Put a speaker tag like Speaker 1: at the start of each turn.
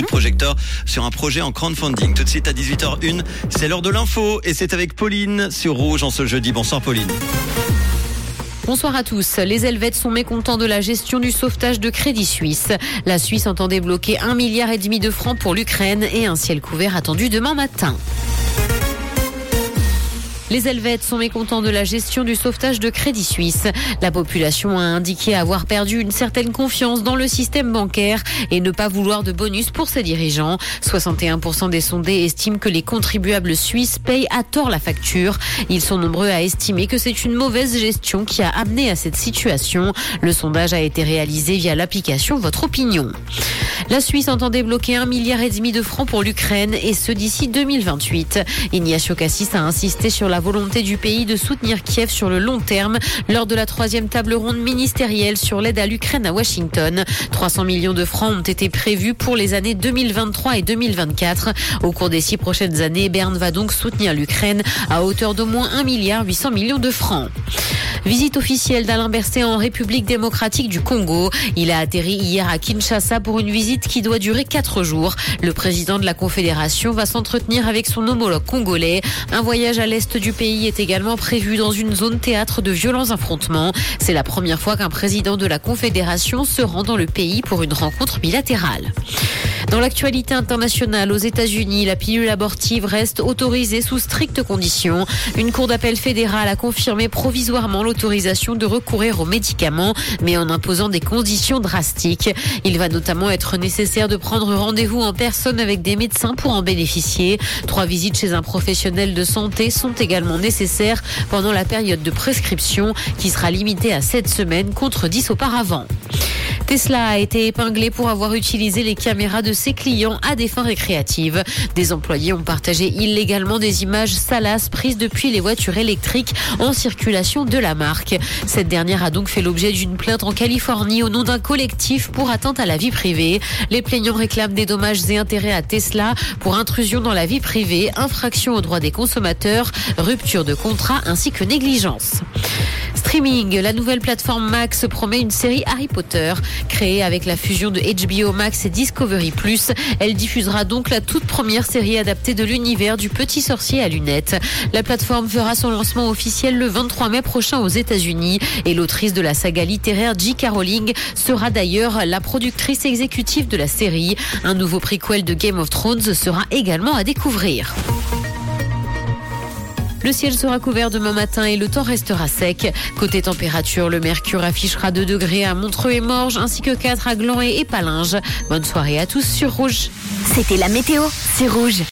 Speaker 1: de projecteur sur un projet en crowdfunding. Tout de suite à 18h01, c'est l'heure de l'info et c'est avec Pauline sur Rouge en ce jeudi. Bonsoir Pauline.
Speaker 2: Bonsoir à tous. Les Helvètes sont mécontents de la gestion du sauvetage de Crédit Suisse. La Suisse entend débloquer un milliard de francs pour l'Ukraine et un ciel couvert attendu demain matin. Les Helvètes sont mécontents de la gestion du sauvetage de Crédit Suisse. La population a indiqué avoir perdu une certaine confiance dans le système bancaire et ne pas vouloir de bonus pour ses dirigeants. 61% des sondés estiment que les contribuables suisses payent à tort la facture. Ils sont nombreux à estimer que c'est une mauvaise gestion qui a amené à cette situation. Le sondage a été réalisé via l'application Votre Opinion. La Suisse entend débloquer un milliard et demi de francs pour l'Ukraine et ce d'ici 2028. Ignacio Cassis a insisté sur la la volonté du pays de soutenir Kiev sur le long terme lors de la troisième table ronde ministérielle sur l'aide à l'Ukraine à Washington. 300 millions de francs ont été prévus pour les années 2023 et 2024. Au cours des six prochaines années, Berne va donc soutenir l'Ukraine à hauteur d'au moins 1 milliard 800 millions de francs. Visite officielle d'Alain Berset en République démocratique du Congo. Il a atterri hier à Kinshasa pour une visite qui doit durer quatre jours. Le président de la Confédération va s'entretenir avec son homologue congolais. Un voyage à l'est du pays est également prévu dans une zone théâtre de violents affrontements. C'est la première fois qu'un président de la Confédération se rend dans le pays pour une rencontre bilatérale. Dans l'actualité internationale, aux États-Unis, la pilule abortive reste autorisée sous strictes conditions. Une cour d'appel fédérale a confirmé provisoirement l'autorisation de recourir aux médicaments, mais en imposant des conditions drastiques. Il va notamment être nécessaire de prendre rendez-vous en personne avec des médecins pour en bénéficier. Trois visites chez un professionnel de santé sont également nécessaires pendant la période de prescription qui sera limitée à 7 semaines contre 10 auparavant. Tesla a été épinglé pour avoir utilisé les caméras de ses clients à des fins récréatives. Des employés ont partagé illégalement des images salaces prises depuis les voitures électriques en circulation de la marque. Cette dernière a donc fait l'objet d'une plainte en Californie au nom d'un collectif pour atteinte à la vie privée. Les plaignants réclament des dommages et intérêts à Tesla pour intrusion dans la vie privée, infraction aux droits des consommateurs, rupture de contrat ainsi que négligence. Streaming, la nouvelle plateforme Max promet une série Harry Potter. Créée avec la fusion de HBO Max et Discovery elle diffusera donc la toute première série adaptée de l'univers du petit sorcier à lunettes. La plateforme fera son lancement officiel le 23 mai prochain aux États-Unis et l'autrice de la saga littéraire J.K. Rowling sera d'ailleurs la productrice exécutive de la série. Un nouveau prequel de Game of Thrones sera également à découvrir. Le ciel sera couvert demain matin et le temps restera sec. Côté température, le mercure affichera 2 degrés à Montreux et Morges ainsi que 4 à Gland et Palinges. Bonne soirée à tous sur Rouge.
Speaker 3: C'était la météo, c'est Rouge.